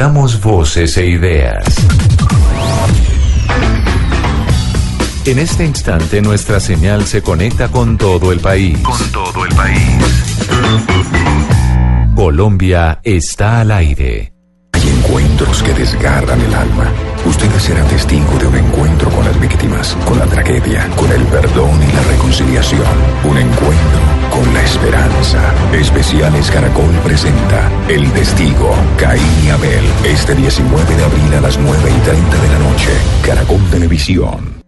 Conectamos voces e ideas. En este instante nuestra señal se conecta con todo el país. Con todo el país. Colombia está al aire. Hay encuentros que desgarran el alma. Ustedes serán testigo de un encuentro con las víctimas, con la tragedia, con el perdón y la reconciliación. Un encuentro con la esperanza. Especiales Caracol presenta El Testigo, Caín y Abel. Este 19 de abril a las 9 y 30 de la noche. Caracol Televisión.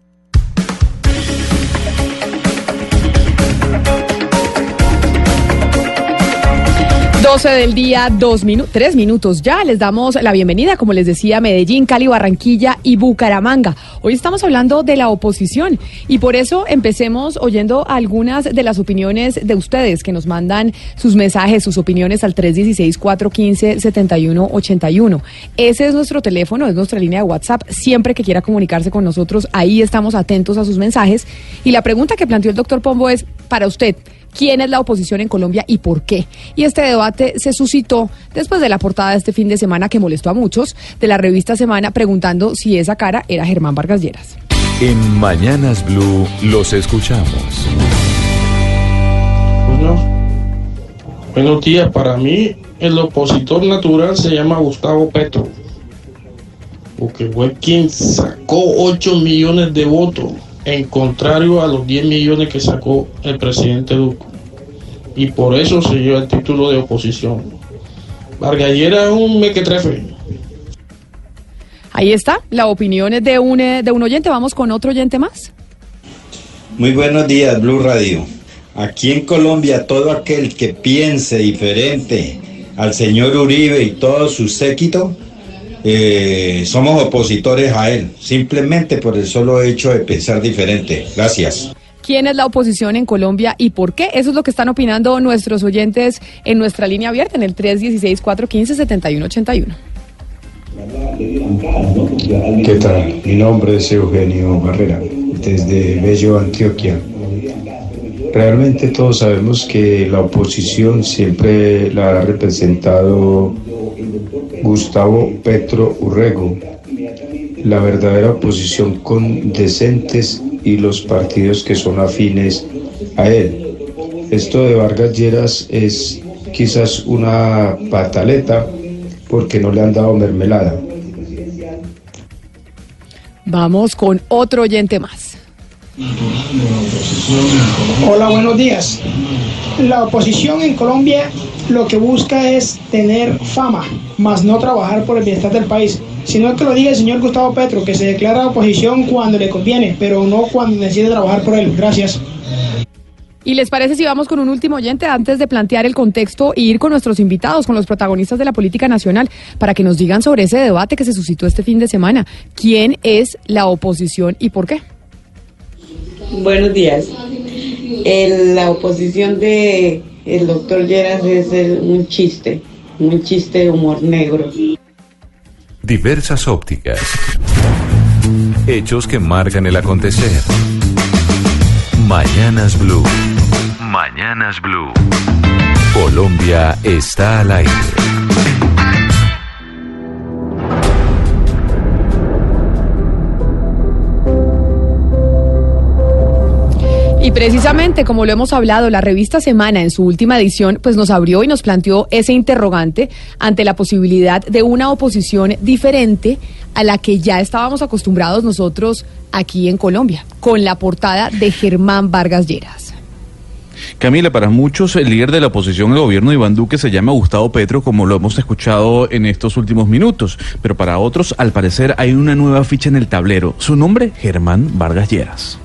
12 del día, dos minutos, tres minutos ya. Les damos la bienvenida, como les decía, Medellín, Cali, Barranquilla y Bucaramanga. Hoy estamos hablando de la oposición y por eso empecemos oyendo algunas de las opiniones de ustedes que nos mandan sus mensajes, sus opiniones al 316-415-7181. Ese es nuestro teléfono, es nuestra línea de WhatsApp. Siempre que quiera comunicarse con nosotros, ahí estamos atentos a sus mensajes. Y la pregunta que planteó el doctor Pombo es, para usted, quién es la oposición en Colombia y por qué. Y este debate se suscitó después de la portada de este fin de semana que molestó a muchos de la revista Semana preguntando si esa cara era Germán Vargas Lleras. En Mañanas Blue los escuchamos. Bueno, buenos días. Para mí, el opositor natural se llama Gustavo Petro, porque fue quien sacó 8 millones de votos en contrario a los 10 millones que sacó el presidente Duque. Y por eso se lleva el título de oposición. Vargallera es un mequetrefe. Ahí está, la opinión es de un, eh, de un oyente. Vamos con otro oyente más. Muy buenos días, Blue Radio. Aquí en Colombia, todo aquel que piense diferente al señor Uribe y todo su séquito, eh, somos opositores a él, simplemente por el solo hecho de pensar diferente. Gracias. ¿Quién es la oposición en Colombia y por qué? Eso es lo que están opinando nuestros oyentes en nuestra línea abierta en el 316-415-7181. ¿Qué tal? Mi nombre es Eugenio Barrera, desde Bello, Antioquia. Realmente todos sabemos que la oposición siempre la ha representado Gustavo Petro Urrego, la verdadera oposición con decentes y los partidos que son afines a él. Esto de Vargas Lleras es quizás una pataleta porque no le han dado mermelada. Vamos con otro oyente más. Hola, buenos días. La oposición en Colombia lo que busca es tener fama, más no trabajar por el bienestar del país. Sino que lo diga el señor Gustavo Petro, que se declara oposición cuando le conviene, pero no cuando decide trabajar por él. Gracias. ¿Y les parece si vamos con un último oyente antes de plantear el contexto e ir con nuestros invitados, con los protagonistas de la política nacional, para que nos digan sobre ese debate que se suscitó este fin de semana? ¿Quién es la oposición y por qué? Buenos días. la oposición de el doctor Lleras es un chiste, un chiste de humor negro. Diversas ópticas. Hechos que marcan el acontecer. Mañanas Blue. Mañanas Blue. Colombia está al aire. Y precisamente, como lo hemos hablado, la revista Semana en su última edición, pues nos abrió y nos planteó ese interrogante ante la posibilidad de una oposición diferente a la que ya estábamos acostumbrados nosotros aquí en Colombia, con la portada de Germán Vargas Lleras. Camila, para muchos el líder de la oposición al gobierno de Iván Duque se llama Gustavo Petro, como lo hemos escuchado en estos últimos minutos, pero para otros, al parecer, hay una nueva ficha en el tablero. Su nombre, Germán Vargas Lleras.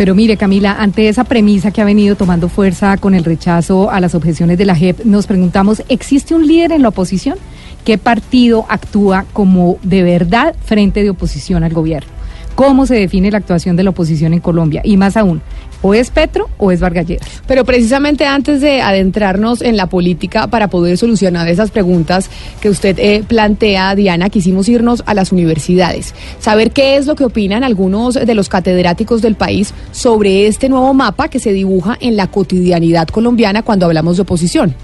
Pero mire, Camila, ante esa premisa que ha venido tomando fuerza con el rechazo a las objeciones de la JEP, nos preguntamos, ¿existe un líder en la oposición? ¿Qué partido actúa como de verdad frente de oposición al gobierno? ¿Cómo se define la actuación de la oposición en Colombia? Y más aún, o es Petro o es Vargas Pero precisamente antes de adentrarnos en la política para poder solucionar esas preguntas que usted eh, plantea, Diana, quisimos irnos a las universidades, saber qué es lo que opinan algunos de los catedráticos del país sobre este nuevo mapa que se dibuja en la cotidianidad colombiana cuando hablamos de oposición.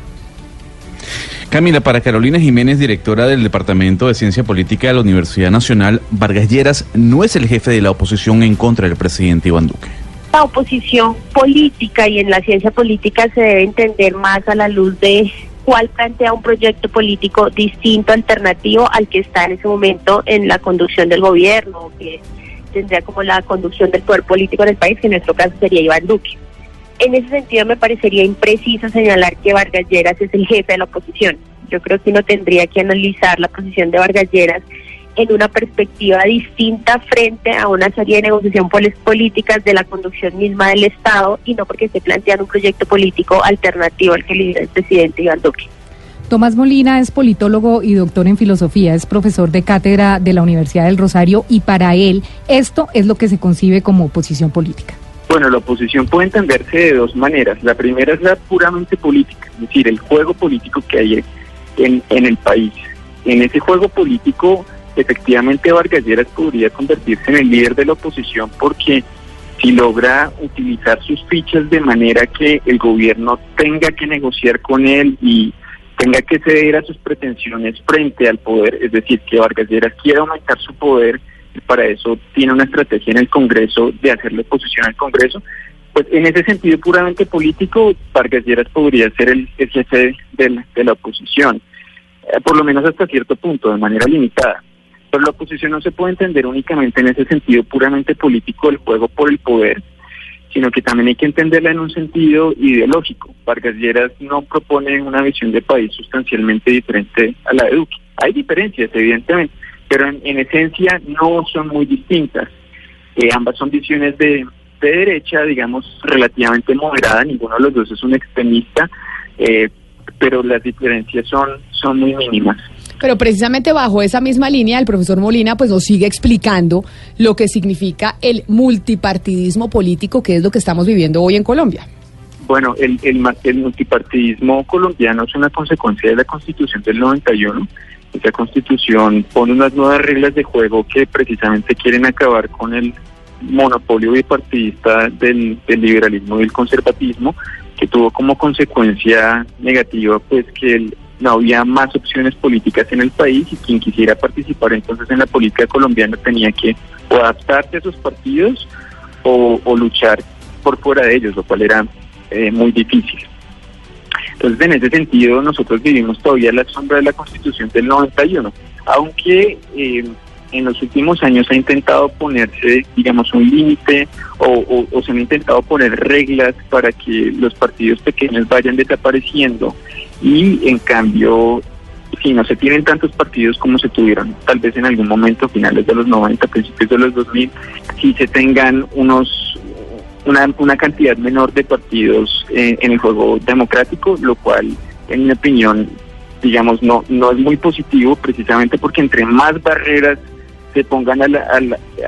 Camila, para Carolina Jiménez, directora del Departamento de Ciencia Política de la Universidad Nacional, Vargas Lleras no es el jefe de la oposición en contra del presidente Iván Duque. La oposición política y en la ciencia política se debe entender más a la luz de cuál plantea un proyecto político distinto, alternativo al que está en ese momento en la conducción del gobierno, que tendría como la conducción del poder político en el país, que en nuestro caso sería Iván Duque. En ese sentido me parecería impreciso señalar que Vargas Lleras es el jefe de la oposición. Yo creo que uno tendría que analizar la posición de Vargas Lleras en una perspectiva distinta frente a una serie de negociaciones políticas de la conducción misma del Estado y no porque esté planteando un proyecto político alternativo al que lidera el presidente Iván Duque. Tomás Molina es politólogo y doctor en filosofía, es profesor de cátedra de la Universidad del Rosario y para él esto es lo que se concibe como oposición política. Bueno, la oposición puede entenderse de dos maneras. La primera es la puramente política, es decir, el juego político que hay en, el país. En ese juego político efectivamente Vargas Lleras podría convertirse en el líder de la oposición porque si logra utilizar sus fichas de manera que el gobierno tenga que negociar con él y tenga que ceder a sus pretensiones frente al poder, es decir, que Vargas Lleras quiera aumentar su poder para eso tiene una estrategia en el Congreso de hacerle oposición al Congreso, pues en ese sentido puramente político, Vargas Lleras podría ser el, jefe de de la oposición, eh, por lo menos hasta cierto punto, de manera limitada. Pero la oposición no se puede entender únicamente en ese sentido puramente político del juego por el poder, sino que también hay que entenderla en un sentido ideológico. Vargas Lleras no propone una visión de país sustancialmente diferente a la de Duque. Hay diferencias, evidentemente, pero en, esencia no son muy distintas. Eh, ambas son visiones de, derecha, digamos, relativamente moderada, ninguno de los dos es un extremista, eh, pero las diferencias son, son muy mínimas. Pero precisamente bajo esa misma línea, el profesor Molina pues nos sigue explicando lo que significa el multipartidismo político, que es lo que estamos viviendo hoy en Colombia. Bueno, el, el, el multipartidismo colombiano es una consecuencia de la constitución del 91. Esa constitución pone unas nuevas reglas de juego que precisamente quieren acabar con el monopolio bipartidista del, liberalismo y el conservatismo, que tuvo como consecuencia negativa pues que no había más opciones políticas en el país y quien quisiera participar entonces en la política colombiana tenía que o adaptarse a esos partidos o, luchar por fuera de ellos, lo cual era eh, muy difícil. Entonces, en ese sentido, nosotros vivimos todavía la sombra de la Constitución del 91, aunque eh, en los últimos años ha intentado ponerse, digamos, un límite o, o, se han intentado poner reglas para que los partidos pequeños vayan desapareciendo y en cambio si no se tienen tantos partidos como se tuvieron tal vez en algún momento finales de los 90 principios de los 2000 si se tengan unos una, una cantidad menor de partidos en, el juego democrático lo cual en mi opinión digamos no no es muy positivo precisamente porque entre más barreras se pongan a la,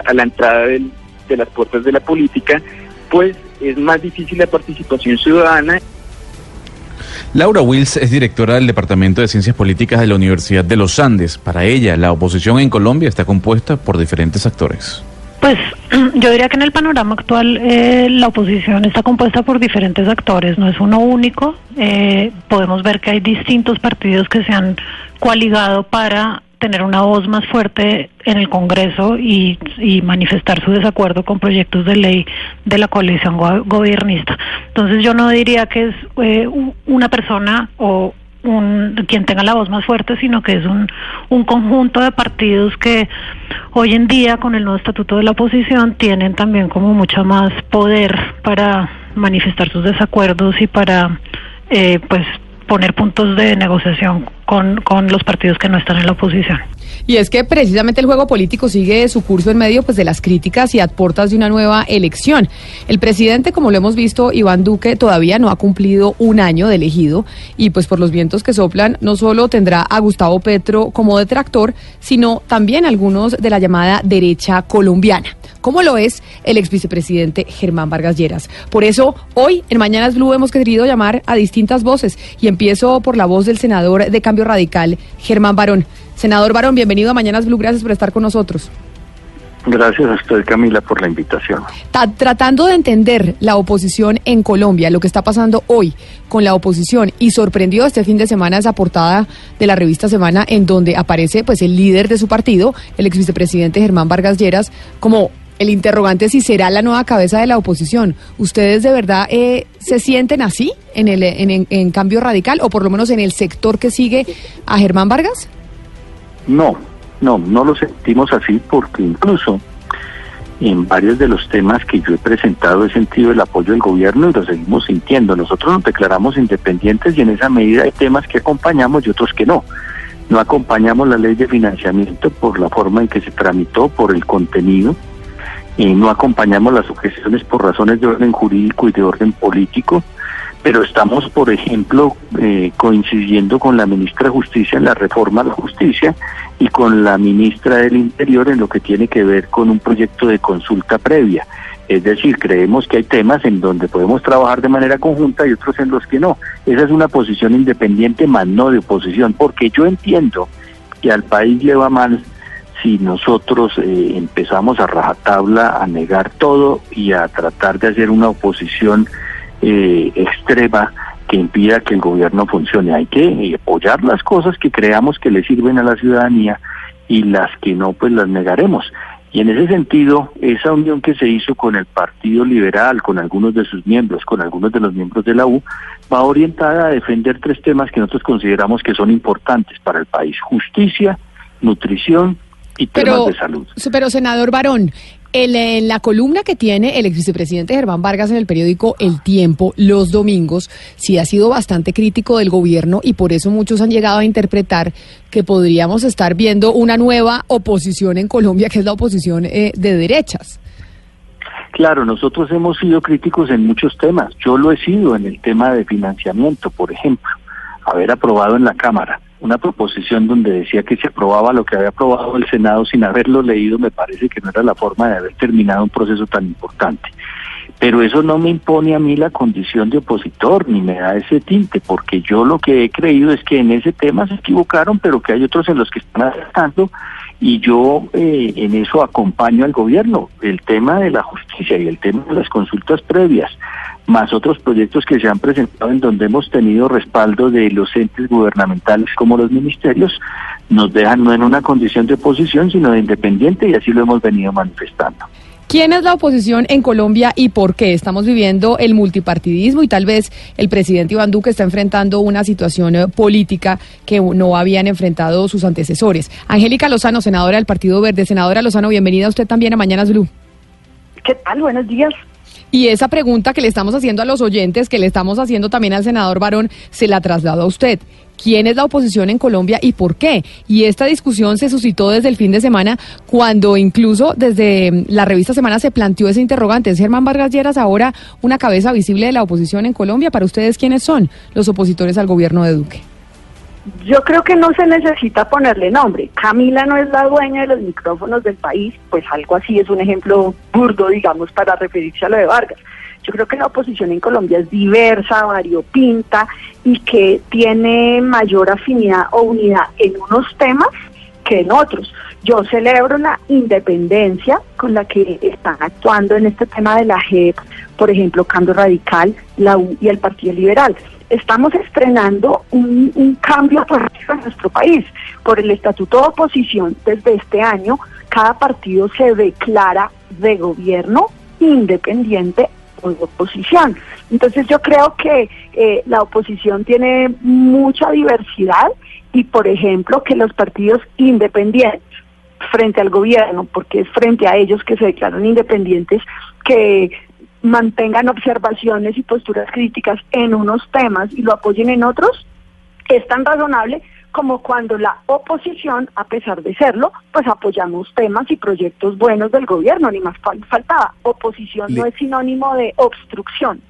a la, entrada de las puertas de la política pues es más difícil la participación ciudadana Laura Wills es directora del Departamento de Ciencias Políticas de la Universidad de los Andes. Para ella, la oposición en Colombia está compuesta por diferentes actores. Pues yo diría que en el panorama actual eh, la oposición está compuesta por diferentes actores, no es uno único. Eh, podemos ver que hay distintos partidos que se han coaligado para tener una voz más fuerte en el Congreso y, manifestar su desacuerdo con proyectos de ley de la coalición gobernista. Entonces yo no diría que es eh, una persona o un, quien tenga la voz más fuerte, sino que es un, un conjunto de partidos que hoy en día con el nuevo estatuto de la oposición tienen también como mucho más poder para manifestar sus desacuerdos y para eh, pues poner puntos de negociación con, con los partidos que no están en la oposición. Y es que precisamente el juego político sigue su curso en medio pues, de las críticas y a puertas de una nueva elección. El presidente, como lo hemos visto, Iván Duque, todavía no ha cumplido un año de elegido y pues por los vientos que soplan no solo tendrá a Gustavo Petro como detractor, sino también algunos de la llamada derecha colombiana como lo es el ex vicepresidente Germán Vargas Lleras. Por eso, hoy en Mañanas Blue hemos querido llamar a distintas voces y empiezo por la voz del senador de Cambio Radical, Germán Barón. Senador Barón, bienvenido a Mañanas Blue, gracias por estar con nosotros. Gracias a usted, Camila, por la invitación. Ta- tratando de entender la oposición en Colombia, lo que está pasando hoy con la oposición y sorprendió este fin de semana esa portada de la revista Semana en donde aparece pues el líder de su partido, el ex vicepresidente Germán Vargas Lleras, como el interrogante si será la nueva cabeza de la oposición. ¿Ustedes de verdad eh, se sienten así en el en, en- en cambio radical o por lo menos en el sector que sigue a Germán Vargas? No, no, no lo sentimos así porque incluso en varios de los temas que yo he presentado he sentido el apoyo del gobierno y lo seguimos sintiendo. Nosotros nos declaramos independientes y en esa medida hay temas que acompañamos y otros que no. No acompañamos la ley de financiamiento por la forma en que se tramitó, por el contenido. Eh, no acompañamos las objeciones por razones de orden jurídico y de orden político, pero estamos, por ejemplo, eh, coincidiendo con la ministra de Justicia en la reforma a la justicia y con la ministra del Interior en lo que tiene que ver con un proyecto de consulta previa. Es decir, creemos que hay temas en donde podemos trabajar de manera conjunta y otros en los que no. Esa es una posición independiente, más no de oposición, porque yo entiendo que al país le va mal si nosotros eh, empezamos a rajatabla a negar todo y a tratar de hacer una oposición eh, extrema que impida que el gobierno funcione. Hay que eh, apoyar las cosas que creamos que le sirven a la ciudadanía y las que no, pues las negaremos. Y en ese sentido, esa unión que se hizo con el Partido Liberal, con algunos de sus miembros, con algunos de los miembros de la U, va orientada a defender tres temas que nosotros consideramos que son importantes para el país. Justicia, nutrición y temas Pero, de salud. pero senador Barón, el- en la columna que tiene el ex vicepresidente Germán Vargas en el periódico El Tiempo los domingos, sí ha sido bastante crítico del gobierno y por eso muchos han llegado a interpretar que podríamos estar viendo una nueva oposición en Colombia, que es la oposición eh, de derechas. Claro, nosotros hemos sido críticos en muchos temas. Yo lo he sido en el tema de financiamiento, por ejemplo. Haber aprobado en la Cámara una proposición donde decía que se aprobaba lo que había aprobado el Senado sin haberlo leído, me parece que no era la forma de haber terminado un proceso tan importante. Pero eso no me impone a mí la condición de opositor, ni me da ese tinte, porque yo lo que he creído es que en ese tema se equivocaron, pero que hay otros en los que están acertando y yo eh, en eso acompaño al gobierno, el tema de la justicia y el tema de las consultas previas, más otros proyectos que se han presentado en donde hemos tenido respaldo de los entes gubernamentales como los ministerios, nos dejan no en una condición de oposición, sino de independiente y así lo hemos venido manifestando. ¿Quién es la oposición en Colombia y por qué? Estamos viviendo el multipartidismo y tal vez el presidente Iván Duque está enfrentando una situación eh, política que no habían enfrentado sus antecesores. Angélica Lozano, senadora del Partido Verde. Senadora Lozano, bienvenida usted también a Mañanas Blue. ¿Qué tal? Buenos días. Y esa pregunta que le estamos haciendo a los oyentes, que le estamos haciendo también al senador Barón, se la traslado a usted. ¿Quién es la oposición en Colombia y por qué? Y esta discusión se suscitó desde el fin de semana, cuando incluso desde mm, la revista Semana se planteó ese interrogante. ¿Es Germán Vargas Lleras ahora una cabeza visible de la oposición en Colombia? Para ustedes, ¿quiénes son los opositores al gobierno de Duque? Yo creo que no se necesita ponerle nombre. Camila no es la dueña de los micrófonos del país, pues algo así es un ejemplo burdo, digamos, para referirse a lo de Vargas. Yo creo que la oposición en Colombia es diversa, variopinta y que tiene mayor afinidad o unidad en unos temas que en otros. Yo celebro la independencia con la que están actuando en este tema de la JEP, por ejemplo, Cambio Radical, la U y el Partido Liberal. Estamos estrenando un, un cambio político en nuestro país. Por el Estatuto de Oposición, desde este año, cada partido se declara de gobierno independiente de oposición. Entonces yo creo que eh, la oposición tiene mucha diversidad y, por ejemplo, que los partidos independientes frente al gobierno, porque es frente a ellos que se declaran independientes, que mantengan observaciones y posturas críticas en unos temas y lo apoyen en otros, es tan razonable como cuando la oposición, a pesar de serlo, pues apoyamos temas y proyectos buenos del gobierno, ni más fal- faltaba. Oposición Le- no es sinónimo de obstrucción.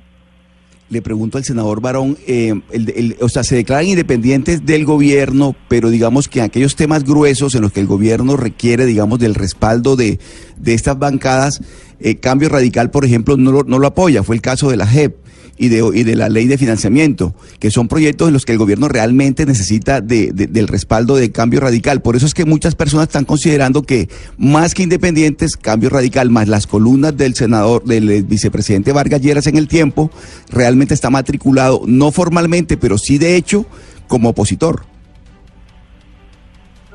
Le pregunto al senador Barón, eh, el- el- o sea, se declaran independientes del gobierno, pero digamos que aquellos temas gruesos en los que el gobierno requiere, digamos, del respaldo de, de estas bancadas, eh, Cambio Radical, por ejemplo, no lo, no lo apoya, fue el caso de la JEP. Y de, y de la ley de financiamiento, que son proyectos en los que el gobierno realmente necesita de, de- del respaldo de cambio radical. Por eso es que muchas personas están considerando que más que independientes, cambio radical, más las columnas del senador, del vicepresidente Vargas Lleras en el tiempo, realmente está matriculado, no formalmente, pero sí de hecho, como opositor.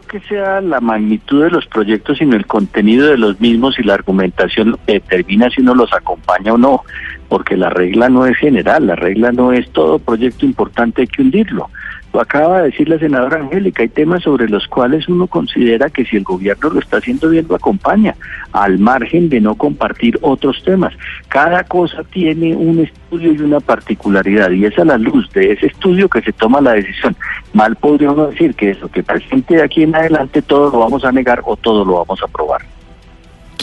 que sea la magnitud de los proyectos, sino el contenido de los mismos y la argumentación determina si uno los acompaña o no, porque la regla no es general, la regla no es todo proyecto importante hay que hundirlo. Lo acaba de decir la senadora Angélica, hay temas sobre los cuales uno considera que si el gobierno lo está haciendo bien, lo acompaña, al margen de no compartir otros temas. Cada cosa tiene un estudio y una particularidad, y es a la luz de ese estudio que se toma la decisión. Mal podría uno decir que eso que presente de aquí en adelante todo lo vamos a negar o todo lo vamos a aprobar.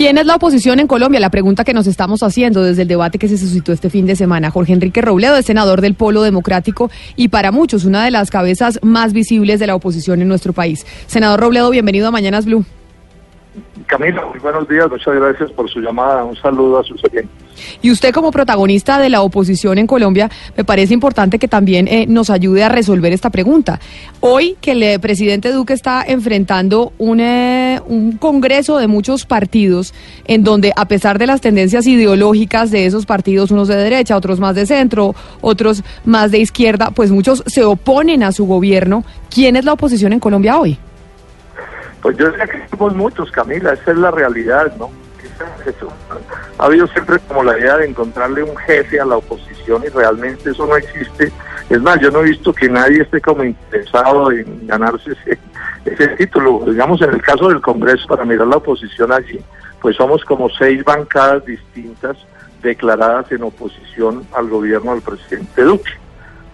¿Quién es la oposición en Colombia? La pregunta que nos estamos haciendo desde el debate que se suscitó este fin de semana. Jorge Enrique Robledo es senador del Polo Democrático y para muchos una de las cabezas más visibles de la oposición en nuestro país. Senador Robledo, bienvenido a Mañanas Blue. Camila, muy buenos días, muchas gracias por su llamada, un saludo a sus oyentes. Y usted como protagonista de la oposición en Colombia, me parece importante que también eh, nos ayude a resolver esta pregunta. Hoy que el eh, presidente Duque está enfrentando un, eh, un congreso de muchos partidos en donde a pesar de las tendencias ideológicas de esos partidos, unos de derecha, otros más de centro, otros más de izquierda, pues muchos se oponen a su gobierno. ¿Quién es la oposición en Colombia hoy? Pues yo diría que somos muchos, Camila, esa es la realidad, ¿no? Ha habido siempre como la idea de encontrarle un jefe a la oposición y realmente eso no existe. Es más, yo no he visto que nadie esté como interesado en ganarse ese, ese título. Digamos, en el caso del Congreso, para mirar la oposición allí, pues somos como seis bancadas distintas declaradas en oposición al gobierno del presidente Duque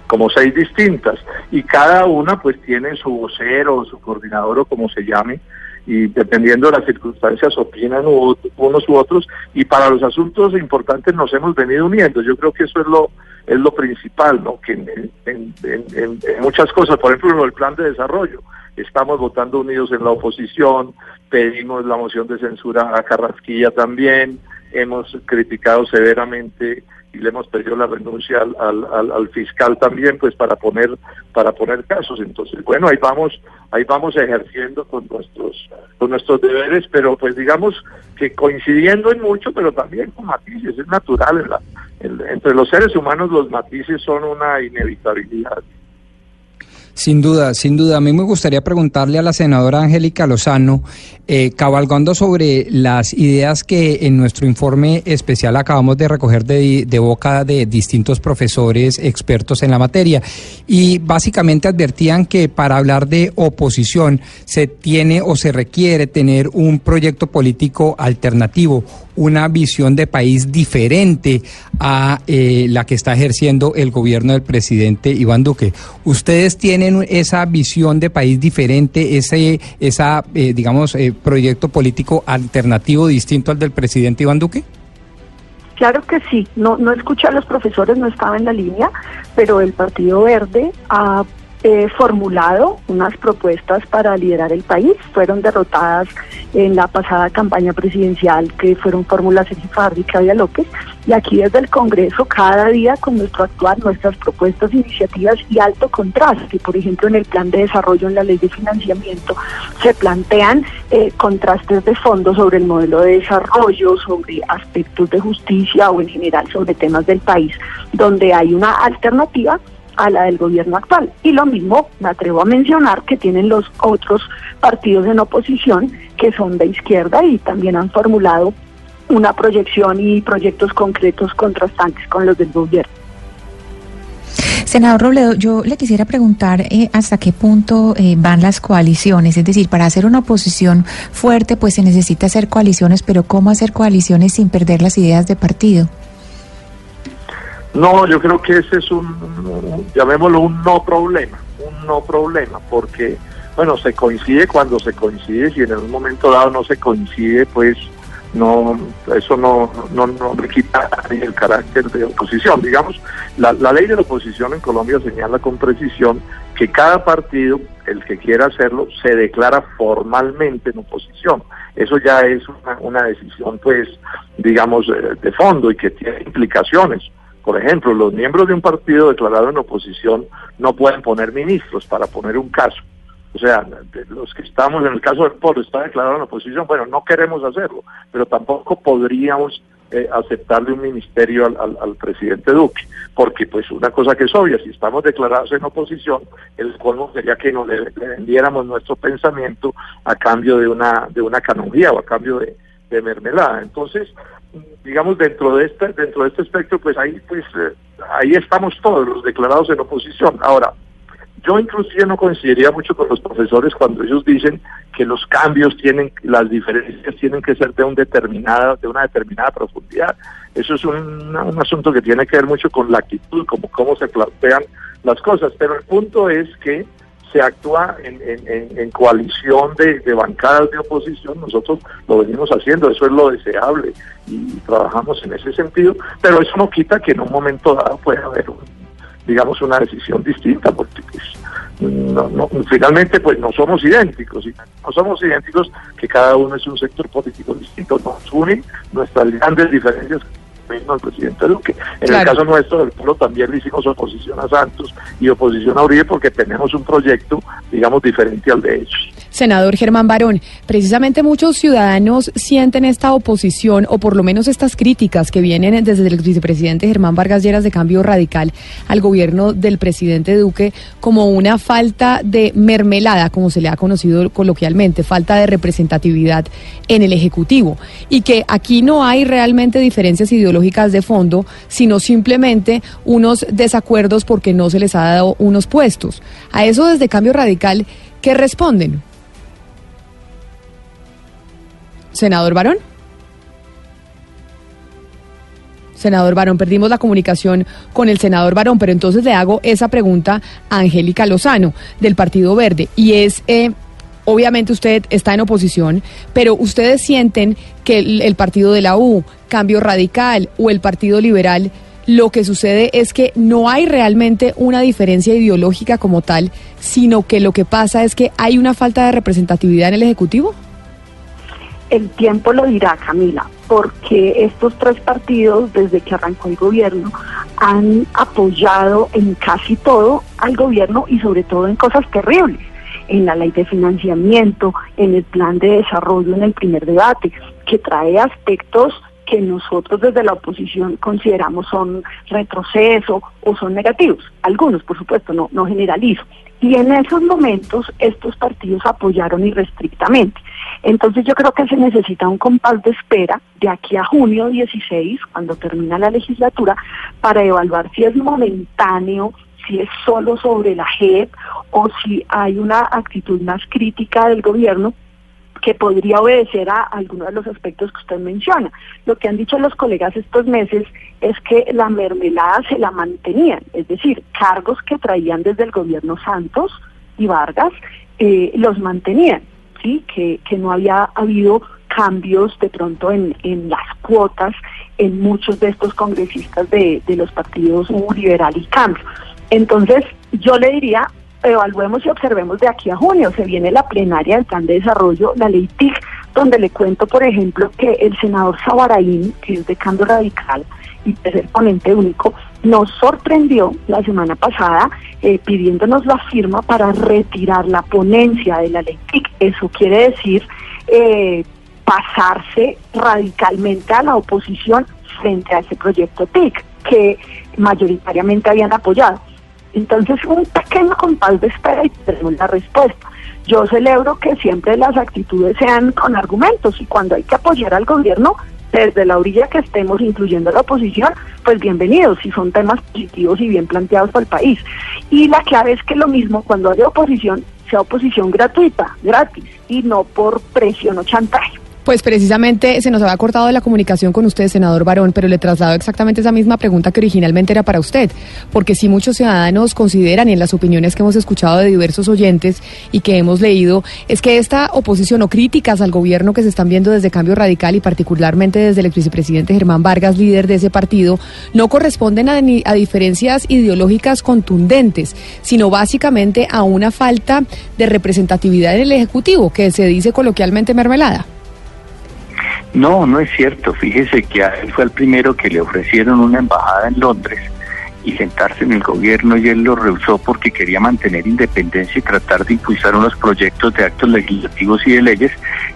como seis distintas y cada una pues tiene su vocero, su coordinador o como se llame y dependiendo de las circunstancias opinan unos u otros y para los asuntos importantes nos hemos venido uniendo. Yo creo que eso es lo es lo principal, ¿no? Que en, en- en- muchas cosas, por ejemplo, el plan de desarrollo, estamos votando unidos en la oposición, pedimos la moción de censura a Carrasquilla también, hemos criticado severamente y le hemos pedido la renuncia al, al, al- al fiscal también pues para poner para poner casos. Entonces bueno ahí vamos ahí vamos ejerciendo con nuestros con nuestros deberes pero pues digamos que coincidiendo en mucho pero también con matices es natural en la- en- entre los seres humanos los matices son una inevitabilidad Sin duda, sin duda. A mí me gustaría preguntarle a la senadora Angélica Lozano, eh, cabalgando sobre las ideas que en nuestro informe especial acabamos de recoger de, boca de distintos profesores expertos en la materia. Y básicamente advertían que para hablar de oposición se tiene o se requiere tener un proyecto político alternativo, una visión de país diferente a eh, la que está ejerciendo el gobierno del presidente Iván Duque. ¿Ustedes tienen esa visión de país diferente, ese esa eh, digamos eh, proyecto político alternativo distinto al del presidente Iván Duque? Claro que sí, no, no escuché a los profesores, no estaba en la línea, pero el Partido Verde ha eh, formulado unas propuestas para liderar el país. Fueron derrotadas en la pasada campaña presidencial que fueron formuladas en Farri y Claudia López. Y aquí desde el Congreso, cada día con nuestro actuar, nuestras propuestas, iniciativas y alto contraste. Por ejemplo, en el plan de desarrollo, en la ley de financiamiento, se plantean eh, contrastes de fondo sobre el modelo de desarrollo, sobre aspectos de justicia o en general sobre temas del país, donde hay una alternativa a la del gobierno actual. Y lo mismo me atrevo a mencionar que tienen los otros partidos en oposición que son de izquierda y también han formulado una proyección y proyectos concretos contrastantes con los del gobierno. Senador Robledo, yo le quisiera preguntar eh, hasta qué punto eh, van las coaliciones, es decir, para hacer una oposición fuerte, pues se necesita hacer coaliciones, pero ¿cómo hacer coaliciones sin perder las ideas de partido? No, yo creo que ese es un, llamémoslo un no problema, un no problema, porque, bueno, se coincide cuando se coincide, si en un momento dado no se coincide, pues no, eso no, no, no le quita ni el carácter de oposición. Digamos, la, la ley de la oposición en Colombia señala con precisión que cada partido, el que quiera hacerlo, se declara formalmente en oposición. Eso ya es una, una decisión, pues, digamos, eh, de fondo y que tiene implicaciones Por ejemplo, los miembros de un partido declarado en oposición no pueden poner ministros, para poner un caso. O sea, los que estamos en el caso del Polo está declarado en oposición, bueno, no queremos hacerlo, pero tampoco podríamos eh, aceptarle un ministerio al, al, presidente Duque, porque pues una cosa que es obvia, si estamos declarados en oposición, el colmo sería que nos le, vendiéramos nuestro pensamiento a cambio de una de una canonjía o a cambio de mermelada. Entonces, digamos dentro de este dentro de este espectro pues ahí pues eh, ahí estamos todos los declarados en oposición. Ahora yo inclusive no coincidiría mucho con los profesores cuando ellos dicen que los cambios tienen las diferencias tienen que ser de un determinada de una determinada profundidad. Eso es un, un asunto que tiene que ver mucho con la actitud como cómo se plantean las cosas. Pero el punto es que se actúa en, en, en coalición de, de, bancadas de oposición, nosotros lo venimos haciendo, eso es lo deseable y trabajamos en ese sentido, pero eso no quita que en un momento dado pueda haber, digamos, una decisión distinta, porque pues, no, no, finalmente pues no somos idénticos, y no somos idénticos que cada uno es un sector político distinto, nos unen nuestras grandes diferencias mismo al presidente Duque. En claro. el caso nuestro del pueblo también le hicimos oposición a Santos y oposición a Uribe porque tenemos un proyecto, digamos, diferente al de ellos. Senador Germán Barón, precisamente muchos ciudadanos sienten esta oposición o por lo menos estas críticas que vienen desde el vicepresidente Germán Vargas Lleras de Cambio Radical al gobierno del presidente Duque como una falta de mermelada, como se le ha conocido coloquialmente, falta de representatividad en el Ejecutivo y que aquí no hay realmente diferencias ideológicas de fondo, sino simplemente unos desacuerdos porque no se les ha dado unos puestos. A eso desde Cambio Radical, ¿qué responden? Senador Barón. Senador Barón, perdimos la comunicación con el senador Barón, pero entonces le hago esa pregunta a Angélica Lozano del Partido Verde y es, eh, obviamente usted está en oposición, pero ustedes sienten que el, el Partido de la U, Cambio Radical o el Partido Liberal lo que sucede es que no hay realmente una diferencia ideológica como tal, sino que lo que pasa es que hay una falta de representatividad en el Ejecutivo? El tiempo lo dirá, Camila, porque estos tres partidos, desde que arrancó el gobierno, han apoyado en casi todo al gobierno y sobre todo en cosas terribles, en la ley de financiamiento, en el plan de desarrollo, en el primer debate, que trae aspectos que nosotros desde la oposición consideramos son retroceso o son negativos. Algunos, por supuesto, no, no generalizo. Y en esos momentos estos partidos apoyaron irrestrictamente. Entonces yo creo que se necesita un compás de espera de aquí a junio 16, cuando termina la legislatura, para evaluar si es momentáneo, si es solo sobre la JEP o si hay una actitud más crítica del gobierno que podría obedecer a algunos de los aspectos que usted menciona. Lo que han dicho los colegas estos meses es que la mermelada se la mantenían, es decir, cargos que traían desde el gobierno Santos y Vargas eh, los mantenían, sí, que, que no había habido cambios de pronto en, en las cuotas en muchos de estos congresistas de, de los partidos liberal y cambio. Entonces, yo le diría, evaluemos y observemos de aquí a junio. Se viene la plenaria del plan de desarrollo, la ley TIC, donde le cuento, por ejemplo, que el senador Sabaraín, que es de Cambio Radical y el ponente único, nos sorprendió la semana pasada eh, pidiéndonos la firma para retirar la ponencia de la ley TIC. Eso quiere decir eh, pasarse radicalmente a la oposición frente a ese proyecto TIC que mayoritariamente habían apoyado. Entonces, un pequeño compás de espera y tenemos la respuesta. Yo celebro que siempre las actitudes sean con argumentos y cuando hay que apoyar al gobierno, desde la orilla que estemos, incluyendo la oposición, pues bienvenidos, si son temas positivos y bien planteados para el país. Y la clave es que lo mismo, cuando haya oposición, sea oposición gratuita, gratis, y no por presión o chantaje. Pues precisamente se nos había cortado la comunicación con usted, senador Barón, pero le traslado exactamente esa misma pregunta que originalmente era para usted, porque si muchos ciudadanos consideran, y en las opiniones que hemos escuchado de diversos oyentes y que hemos leído, es que esta oposición o críticas al gobierno que se están viendo desde Cambio Radical y particularmente desde el vicepresidente Germán Vargas, líder de ese partido, no corresponden a, a diferencias ideológicas contundentes, sino básicamente a una falta de representatividad en el Ejecutivo, que se dice coloquialmente mermelada. No, no es cierto. Fíjese que a él fue el primero que le ofrecieron una embajada en Londres y sentarse en el gobierno y él lo rehusó porque quería mantener independencia y tratar de impulsar unos proyectos de actos legislativos y de leyes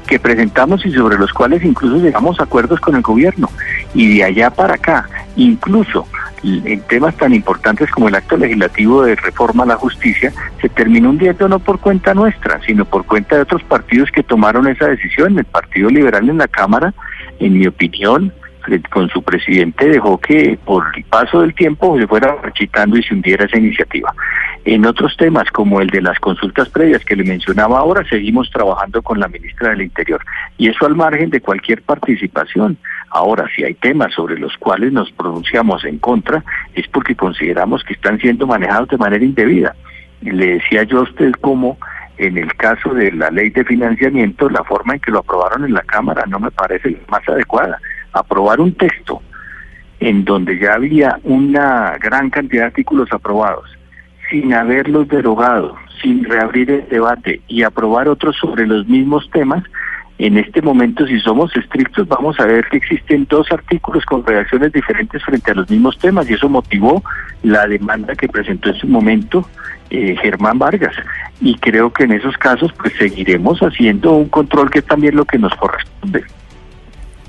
que presentamos y sobre los cuales incluso llegamos a acuerdos con el gobierno. Y de allá para acá, incluso en temas tan importantes como el acto legislativo de reforma a la justicia, se terminó hundiendo no por cuenta nuestra, sino por cuenta de otros partidos que tomaron esa decisión. El Partido Liberal en la Cámara, en mi opinión, con su presidente dejó que por el paso del tiempo se fuera marchitando y se hundiera esa iniciativa. En otros temas, como el de las consultas previas que le mencionaba ahora, seguimos trabajando con la ministra del Interior. Y eso al margen de cualquier participación. Ahora, si hay temas sobre los cuales nos pronunciamos en contra, es porque consideramos que están siendo manejados de manera indebida. Le decía yo a usted cómo en el caso de la ley de financiamiento, la forma en que lo aprobaron en la Cámara no me parece más adecuada aprobar un texto en donde ya había una gran cantidad de artículos aprobados, sin haberlos derogado, sin reabrir el debate y aprobar otros sobre los mismos temas, en este momento, si somos estrictos, vamos a ver que existen dos artículos con reacciones diferentes frente a los mismos temas y eso motivó la demanda que presentó en su momento eh, Germán Vargas. Y creo que en esos casos pues seguiremos haciendo un control que es también lo que nos corresponde.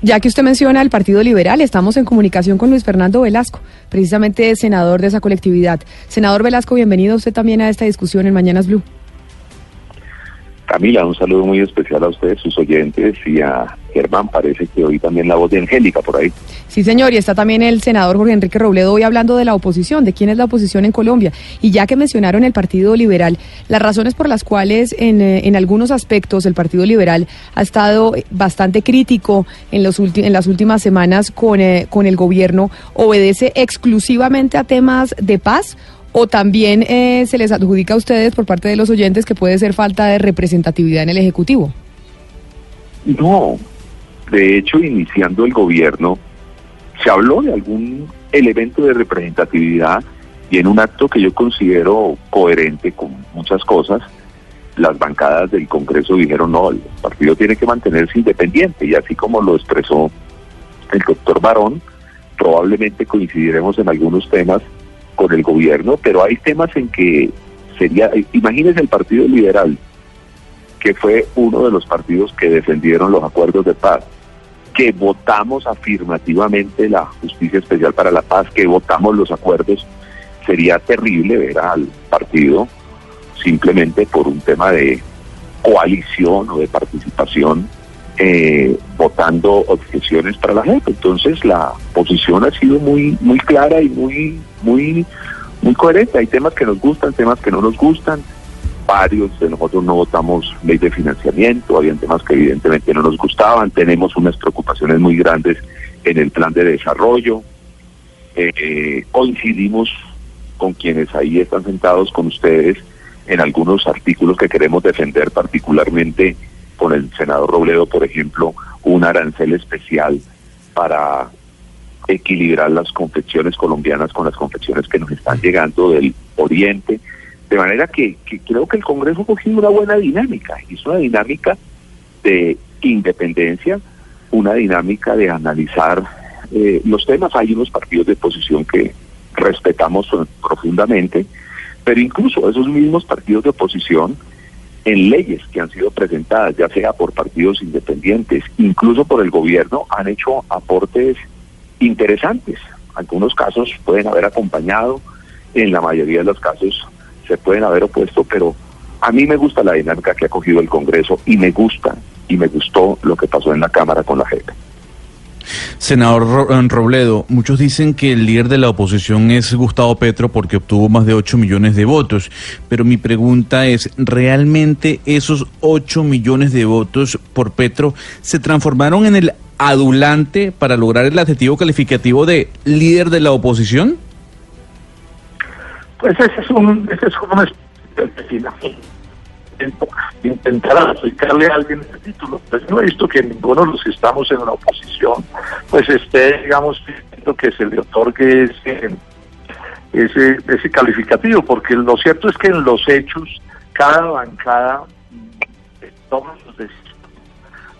Ya que usted menciona el Partido Liberal, estamos en comunicación con Luis Fernando Velasco, precisamente senador de esa colectividad. Senador Velasco, bienvenido usted también a esta discusión en Mañanas Blue. Camila, un saludo muy especial a ustedes, sus oyentes, y a Germán, parece que hoy también la voz de Angélica por ahí. Sí, señor, y está también el senador Jorge Enrique Robledo hoy hablando de la oposición, de quién es la oposición en Colombia. Y ya que mencionaron el Partido Liberal, las razones por las cuales en, eh, en algunos aspectos el Partido Liberal ha estado bastante crítico en, los en las últimas semanas con, eh, con el gobierno, obedece exclusivamente a temas de paz o también eh, se les adjudica a ustedes por parte de los oyentes que puede ser falta de representatividad en el Ejecutivo? No, de hecho, iniciando el gobierno, se habló de algún elemento de representatividad y en un acto que yo considero coherente con muchas cosas, las bancadas del Congreso dijeron no, el partido tiene que mantenerse independiente y así como lo expresó el doctor Barón, probablemente coincidiremos en algunos temas con el gobierno, pero hay temas en que sería, imagínense el Partido Liberal, que fue uno de los partidos que defendieron los acuerdos de paz, que votamos afirmativamente la justicia especial para la paz, que votamos los acuerdos, sería terrible ver al partido simplemente por un tema de coalición o de participación eh, votando objeciones para la gente. Entonces la posición ha sido muy muy clara y muy muy muy coherente. Hay temas que nos gustan, temas que no nos gustan. Varios de nosotros no votamos ley de financiamiento, habían temas que evidentemente no nos gustaban. Tenemos unas preocupaciones muy grandes en el plan de desarrollo. Eh, coincidimos con quienes ahí están sentados con ustedes en algunos artículos que queremos defender particularmente con el senador Robledo, por ejemplo, un arancel especial para equilibrar las confecciones colombianas con las confecciones que nos están llegando del oriente, de manera que, creo que el Congreso ha cogido una buena dinámica, es una dinámica de independencia, una dinámica de analizar eh, los temas. Hay unos partidos de oposición que respetamos profundamente, pero incluso esos mismos partidos de oposición en leyes que han sido presentadas, ya sea por partidos independientes, incluso por el gobierno, han hecho aportes interesantes. Algunos casos pueden haber acompañado, en la mayoría de los casos se pueden haber opuesto, pero a mí me gusta la dinámica que ha cogido el Congreso y me gusta y me gustó lo que pasó en la Cámara con la gente. Senador eh, Robledo, muchos dicen que el líder de la oposición es Gustavo Petro porque obtuvo más de 8 millones de votos, pero mi pregunta es, ¿realmente esos 8 millones de votos por Petro se transformaron en el adulante para lograr el adjetivo calificativo de líder de la oposición? Pues ese es un, ese es intentar aplicarle a alguien ese título. Pues no he visto que ninguno de los que estamos en la oposición, pues esté, digamos, que se le otorgue ese, ese, calificativo, porque lo cierto es que en los hechos, cada bancada toma sus decisiones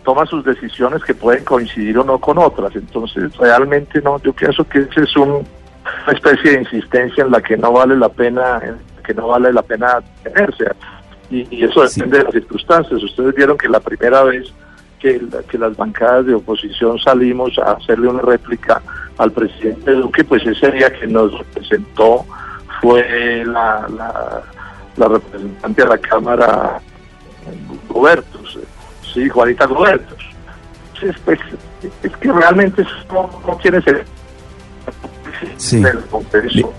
toma sus decisiones que pueden coincidir o no con otras. Entonces, realmente no, yo pienso que ese es un, una especie de insistencia en la que no vale la pena, que no vale la pena tenerse. Y, y eso depende de las circunstancias. Ustedes vieron que la primera vez que, la- que las bancadas de oposición salimos a hacerle una réplica al presidente Duque, pues ese día que nos representó fue la, la, la representante de la Cámara, Gobertos, sí, Juanita Gobertos. Entonces, pues, es que realmente no, no quiere ser del Congreso.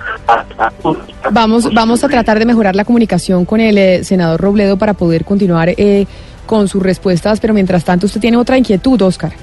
Vamos, vamos a tratar de mejorar la comunicación con el eh, senador Robledo para poder continuar eh, con sus respuestas, pero mientras tanto usted tiene otra inquietud, Oscar.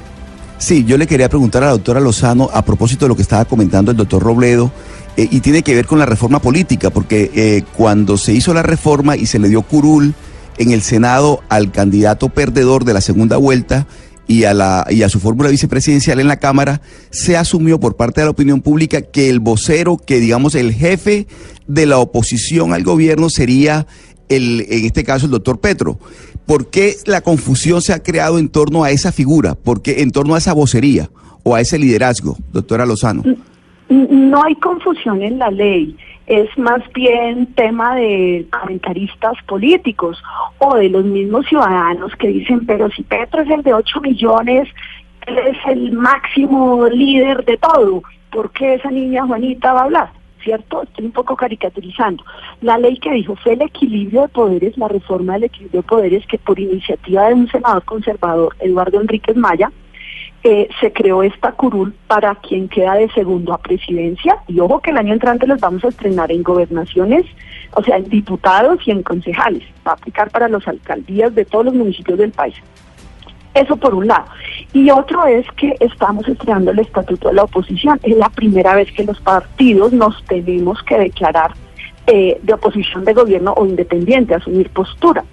Sí, yo le quería preguntar a la doctora Lozano a propósito de lo que estaba comentando el doctor Robledo eh, y tiene que ver con la reforma política, porque cuando se hizo la reforma y se le dio curul en el Senado al candidato perdedor de la segunda vuelta y a, la, y a su fórmula vicepresidencial en la Cámara, se asumió por parte de la opinión pública que el vocero, que digamos el jefe de la oposición al gobierno sería el, en este caso el doctor Petro. ¿Por qué la confusión se ha creado en torno a esa figura? ¿Por qué en torno a esa vocería o a ese liderazgo, doctora Lozano? No hay confusión en la ley, es más bien tema de comentaristas políticos o de los mismos ciudadanos que dicen, pero si Petro es el de 8 millones, él es el máximo líder de todo, ¿por qué esa niña Juanita va a hablar? ¿Cierto? Estoy un poco caricaturizando. La ley que dijo fue el equilibrio de poderes, la reforma del equilibrio de poderes que por iniciativa de un senador conservador, Eduardo Enríquez Maya, eh, se creó esta curul para quien queda de segundo a presidencia y ojo que el año entrante los vamos a estrenar en gobernaciones, o sea, en diputados y en concejales, va a aplicar para las alcaldías de todos los municipios del país. Eso por un lado. Y otro es que estamos estrenando el estatuto de la oposición. Es la primera vez que los partidos nos tenemos que declarar eh, de oposición de gobierno o independiente, asumir postura.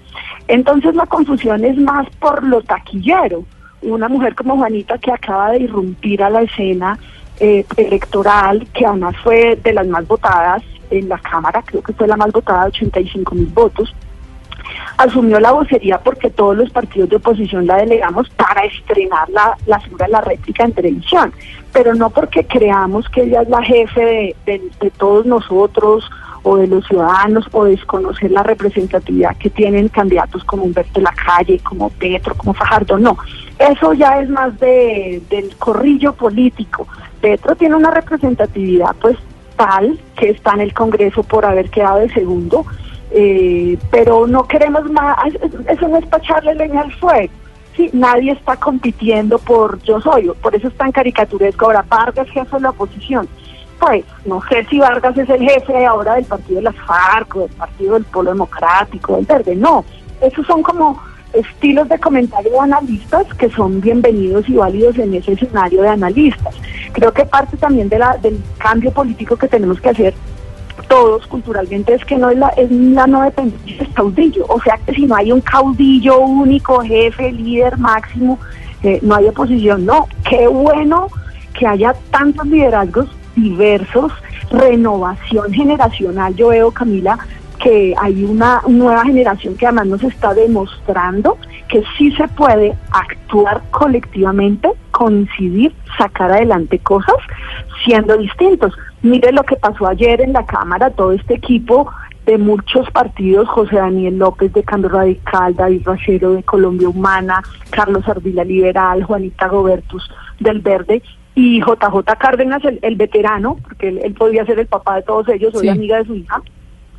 Entonces la confusión es más por lo taquillero. Una mujer como Juanita que acaba de irrumpir a la escena eh, electoral, que además fue de las más votadas en la Cámara, creo que fue la más votada, 85 mil votos, asumió la vocería porque todos los partidos de oposición la delegamos para estrenar la, la figura de la réplica en televisión, pero no porque creamos que ella es la jefe de, todos nosotros o de los ciudadanos o desconocer la representatividad que tienen candidatos como Humberto Lacalle, como Petro, como Fajardo, no. Eso ya es más de, del corrillo político. Petro tiene una representatividad pues tal que está en el Congreso por haber quedado de segundo, eh, pero no queremos más, eso no es para echarle leña al fuego. Sí, nadie está compitiendo por yo soy, por eso es tan caricaturesco. Ahora, Vargas, jefe de la oposición. Pues no sé si Vargas es el jefe ahora del partido de las FARC o del partido del Polo Democrático, del Verde. No, esos son como estilos de comentario de analistas que son bienvenidos y válidos en ese escenario de analistas. Creo que parte también de la, del cambio político que tenemos que hacer todos culturalmente es que no es la, es la no dependencia del caudillo. O sea que si no hay un caudillo único, jefe, líder máximo, eh, no hay oposición. No, qué bueno que haya tantos liderazgos diversos, renovación generacional. Yo veo, Camila, que hay una nueva generación que además nos está demostrando que sí se puede actuar colectivamente, coincidir, sacar adelante cosas siendo distintos. Mire lo que pasó ayer en la Cámara, todo este equipo de muchos partidos, José Daniel López de Cambio Radical, David Rachero de Colombia Humana, Carlos Ardila Liberal, Juanita Gobertus del Verde y JJ Cárdenas, el, el veterano, porque él, él podía ser el papá de todos ellos, soy Sí. amiga de su hija,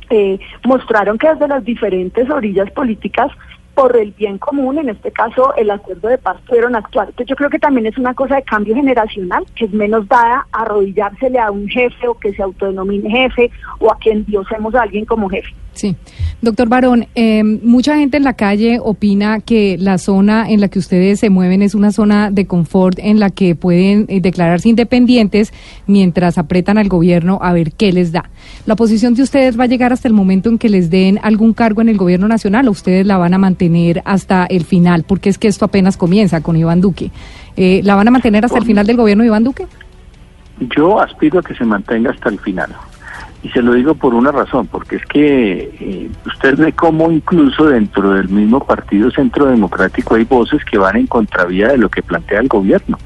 eh, mostraron que desde las diferentes orillas políticas, por el bien común, en este caso el acuerdo de paz, pudieron actuar. Entonces yo creo que también es una cosa de cambio generacional, que es menos dada a arrodillársele a un jefe o que se autodenomine jefe o a quien diosemos a alguien como jefe. Sí. Doctor Barón, eh, mucha gente en la calle opina que la zona en la que ustedes se mueven es una zona de confort en la que pueden eh, declararse independientes mientras apretan al gobierno a ver qué les da. ¿La posición de ustedes va a llegar hasta el momento en que les den algún cargo en el gobierno nacional o ustedes la van a mantener hasta el final? Porque es que esto apenas comienza con Iván Duque. Eh, ¿La van a mantener hasta el final del gobierno de Iván Duque? Yo aspiro a que se mantenga hasta el final. Y se lo digo por una razón, porque es que eh, usted ve cómo incluso dentro del mismo Partido Centro Democrático hay voces que van en contravía de lo que plantea el gobierno.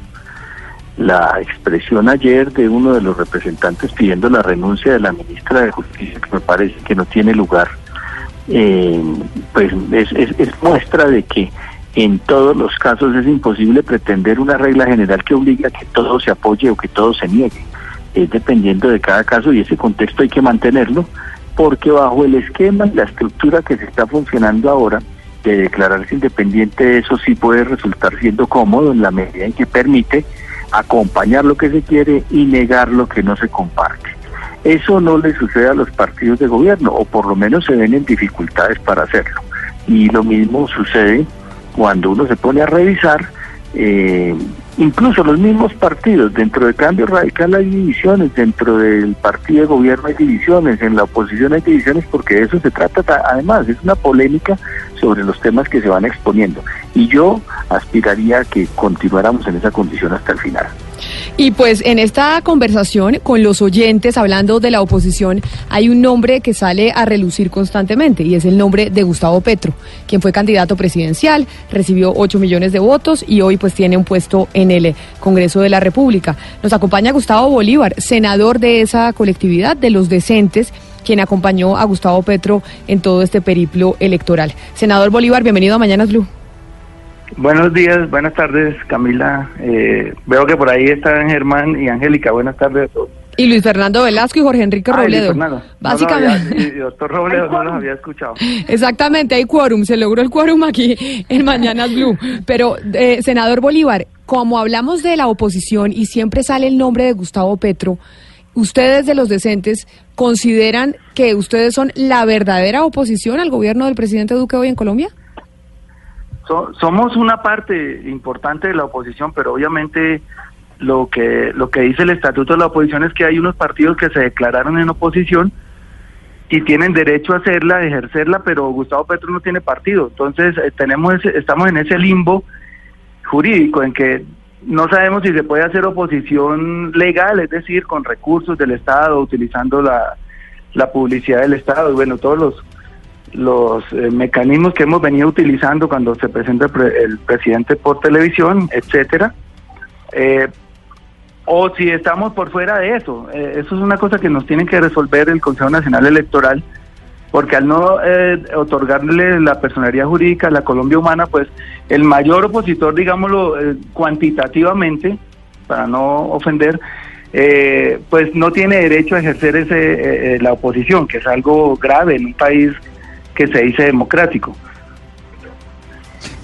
La expresión ayer de uno de los representantes pidiendo la renuncia de la ministra de Justicia, que me parece que no tiene lugar, eh, pues es, es- es muestra de que en todos los casos es imposible pretender una regla general que obligue a que todo se apoye o que todo se niegue. Es dependiendo de cada caso y ese contexto hay que mantenerlo porque bajo el esquema y la estructura que se está funcionando ahora de declararse independiente, eso sí puede resultar siendo cómodo en la medida en que permite acompañar lo que se quiere y negar lo que no se comparte. Eso no le sucede a los partidos de gobierno, o por lo menos se ven en dificultades para hacerlo. Y lo mismo sucede cuando uno se pone a revisar, eh, incluso los mismos partidos, dentro de Cambio Radical hay divisiones, dentro del partido de gobierno hay divisiones, en la oposición hay divisiones, porque de eso se trata ta- además, es una polémica sobre los temas que se van exponiendo. Y yo aspiraría a que continuáramos en esa condición hasta el final. Y pues en esta conversación con los oyentes, hablando de la oposición, hay un nombre que sale a relucir constantemente y es el nombre de Gustavo Petro, quien fue candidato presidencial, recibió 8 millones de votos y hoy pues tiene un puesto en el eh, Congreso de la República. Nos acompaña Gustavo Bolívar, senador de esa colectividad de los decentes quien acompañó a Gustavo Petro en todo este periplo electoral. Senador Bolívar, bienvenido a Mañanas Blue. Buenos días, buenas tardes, Camila. Eh, veo que por ahí están Germán y Angélica. Buenas tardes a todos. Y Luis Fernando Velasco y Jorge Enrique Luis Robledo. No lo Básicamente. había- y doctor Robledo no los había escuchado. Exactamente, hay quórum, se logró el quórum aquí en Mañanas Blue. Pero, eh, senador Bolívar, como hablamos de la oposición y siempre sale el nombre de Gustavo Petro, ¿ustedes de los decentes consideran que ustedes son la verdadera oposición al gobierno del presidente Duque hoy en Colombia? So- somos una parte importante de la oposición, pero obviamente lo que lo que dice el estatuto de la oposición es que hay unos partidos que se declararon en oposición y tienen derecho a hacerla, a ejercerla, pero Gustavo Petro no tiene partido. Entonces eh, tenemos ese- estamos en ese limbo jurídico en que no sabemos si se puede hacer oposición legal, es decir, con recursos del Estado, utilizando la, la publicidad del Estado y bueno, todos los los eh, mecanismos que hemos venido utilizando cuando se presenta el, pre- el presidente por televisión, etcétera. Eh, o si estamos por fuera de eso. Eh, eso es una cosa que nos tiene que resolver el Consejo Nacional Electoral, porque al no otorgarle la personalidad jurídica a la Colombia Humana, pues el mayor opositor, digámoslo cuantitativamente, para no ofender, pues no tiene derecho a ejercer ese, eh, la oposición, que es algo grave en un país que se dice democrático.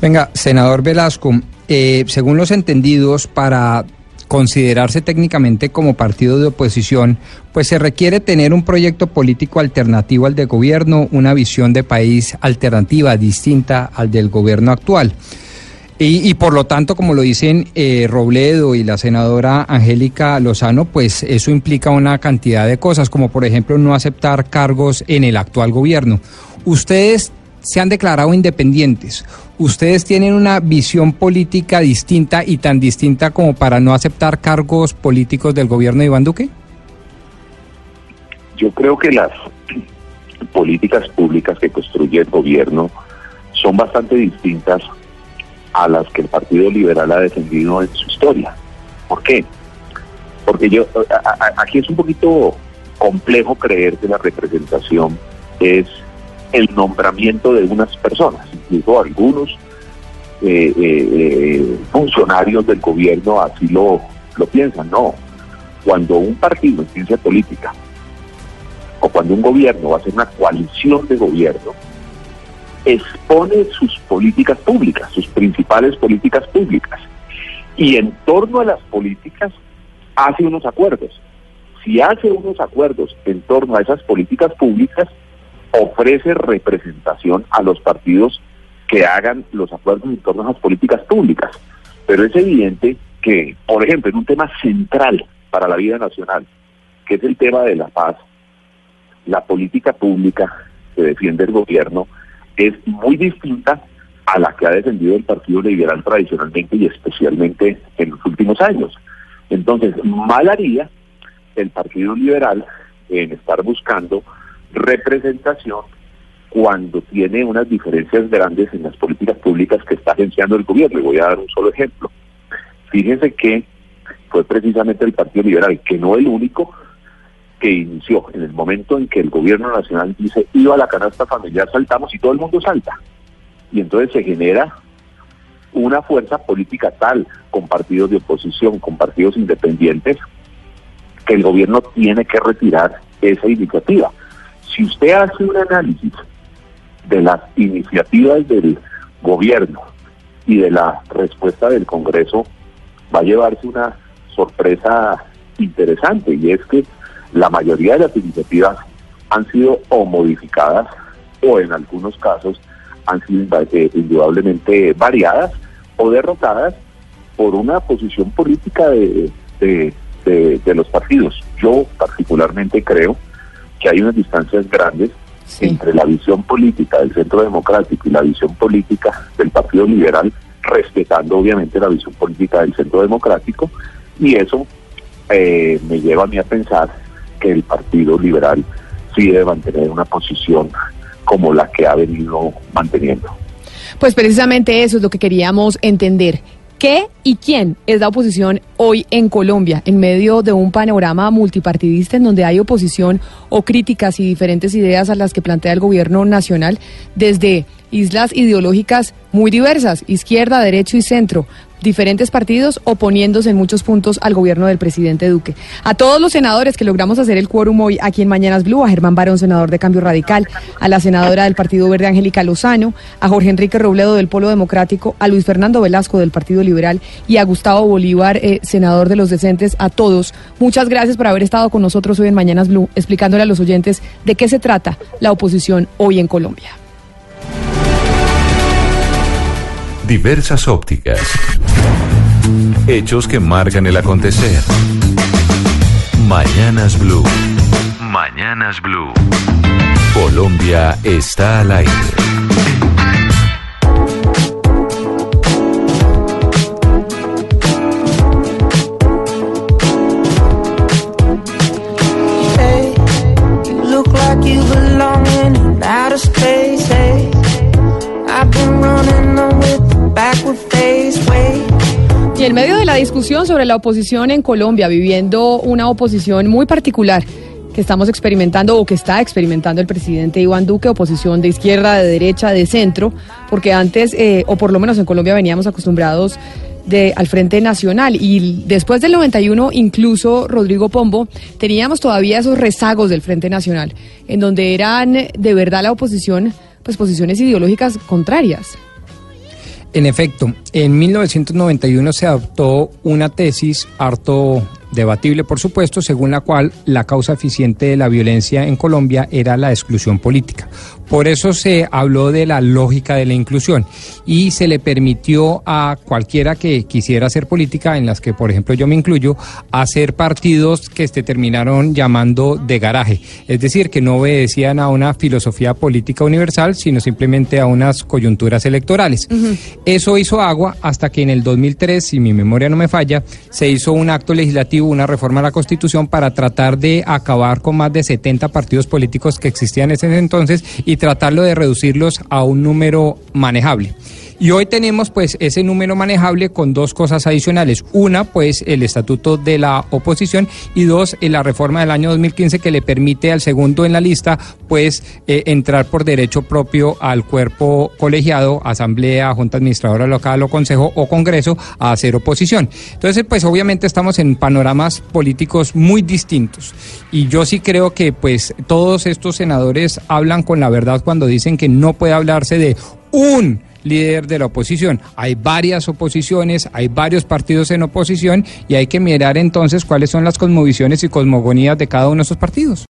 Venga, senador Velasco, eh, según los entendidos, para considerarse técnicamente como partido de oposición, pues se requiere tener un proyecto político alternativo al de gobierno, una visión de país alternativa, distinta al del gobierno actual. Y, por lo tanto, como lo dicen eh, Robledo y la senadora Angélica Lozano, pues eso implica una cantidad de cosas, como por ejemplo no aceptar cargos en el actual gobierno. Ustedes se han declarado independientes. ¿Ustedes tienen una visión política distinta y tan distinta como para no aceptar cargos políticos del gobierno de Iván Duque? Yo creo que las políticas públicas que construye el gobierno son bastante distintas a las que el Partido Liberal ha defendido en su historia. ¿Por qué? Porque yo a- aquí es un poquito complejo creer que la representación es el nombramiento de unas personas, incluso algunos eh, eh, eh, funcionarios del gobierno así lo, lo piensan. No, cuando un partido en ciencia política o cuando un gobierno va a hacer una coalición de gobierno, expone sus políticas públicas, sus principales políticas públicas. Y en torno a las políticas hace unos acuerdos. Si hace unos acuerdos en torno a esas políticas públicas, ofrece representación a los partidos que hagan los acuerdos en torno a esas políticas públicas. Pero es evidente que, por ejemplo, en un tema central para la vida nacional, que es el tema de la paz, la política pública que defiende el gobierno es muy distinta a la que ha defendido el Partido Liberal tradicionalmente y especialmente en los últimos años. Entonces, mal haría el Partido Liberal en estar buscando representación cuando tiene unas diferencias grandes en las políticas públicas que está agenciando el gobierno. Y voy a dar un solo ejemplo. Fíjense que fue precisamente el Partido Liberal, que no el único, que inició en el momento en que el gobierno nacional dice iba a la canasta familiar, saltamos y todo el mundo salta. Y entonces se genera una fuerza política tal, con partidos de oposición, con partidos independientes, que el gobierno tiene que retirar esa iniciativa. Si usted hace un análisis de las iniciativas del gobierno y de la respuesta del Congreso, va a llevarse una sorpresa interesante y es que la mayoría de las iniciativas han sido o modificadas o en algunos casos han sido eh, indudablemente variadas o derrotadas por una posición política de, de, de, los partidos. Yo particularmente creo que hay unas distancias grandes entre la visión política del Centro Democrático y la visión política del Partido Liberal, respetando obviamente la visión política del Centro Democrático, y eso eh, me lleva a mí a pensar que el Partido Liberal sí debe mantener una posición como la que ha venido manteniendo. Pues precisamente eso es lo que queríamos entender. ¿Qué y quién es la oposición hoy en Colombia, en medio de un panorama multipartidista en donde hay oposición o críticas y diferentes ideas a las que plantea el gobierno nacional desde islas ideológicas muy diversas, izquierda, derecho y centro, diferentes partidos oponiéndose en muchos puntos al gobierno del presidente Duque. A todos los senadores que logramos hacer el quórum hoy aquí en Mañanas Blue, a Germán Barón, senador de Cambio Radical, a la senadora del Partido Verde Angélica Lozano, a Jorge Enrique Robledo del Polo Democrático, a Luis Fernando Velasco del Partido Liberal y a Gustavo Bolívar, eh, senador de los decentes, a todos. Muchas gracias por haber estado con nosotros hoy en Mañanas Blue, explicándole a los oyentes de qué se trata la oposición hoy en Colombia. Diversas ópticas. Hechos que marcan el acontecer. Mañanas Blue. Mañanas Blue. Colombia está al aire. Hey, you look like you belong in outer space. Y en medio de la discusión sobre la oposición en Colombia, viviendo una oposición muy particular que estamos experimentando o que está experimentando el presidente Iván Duque, oposición de izquierda, de derecha, de centro, porque antes, eh, o por lo menos en Colombia veníamos acostumbrados de, al Frente Nacional y después del 91 incluso Rodrigo Pombo teníamos todavía esos rezagos del Frente Nacional en donde eran de verdad la oposición pues posiciones ideológicas contrarias. En efecto, en 1991 se adoptó una tesis harto debatible, por supuesto, según la cual la causa eficiente de la violencia en Colombia era la exclusión política. Por eso se habló de la lógica de la inclusión y se le permitió a cualquiera que quisiera hacer política, en las que por ejemplo yo me incluyo, hacer partidos que se terminaron llamando de garaje. Es decir, que no obedecían a una filosofía política universal, sino simplemente a unas coyunturas electorales. Eso hizo agua hasta que en el 2003, si mi memoria no me falla, se hizo un acto legislativo, una reforma a la Constitución para tratar de acabar con más de 70 partidos políticos que existían en ese entonces y tratarlo de reducirlos a un número manejable. Y hoy tenemos pues ese número manejable con dos cosas adicionales. Una, pues el estatuto de la oposición y dos, la reforma del año 2015 que le permite al segundo en la lista pues eh, entrar por derecho propio al cuerpo colegiado, asamblea, junta administradora local o consejo o congreso a hacer oposición. Entonces pues obviamente estamos en panoramas políticos muy distintos y yo sí creo que pues todos estos senadores hablan con la verdad cuando dicen que no puede hablarse de un líder de la oposición. Hay varias oposiciones, hay varios partidos en oposición y hay que mirar entonces cuáles son las cosmovisiones y cosmogonías de cada uno de esos partidos.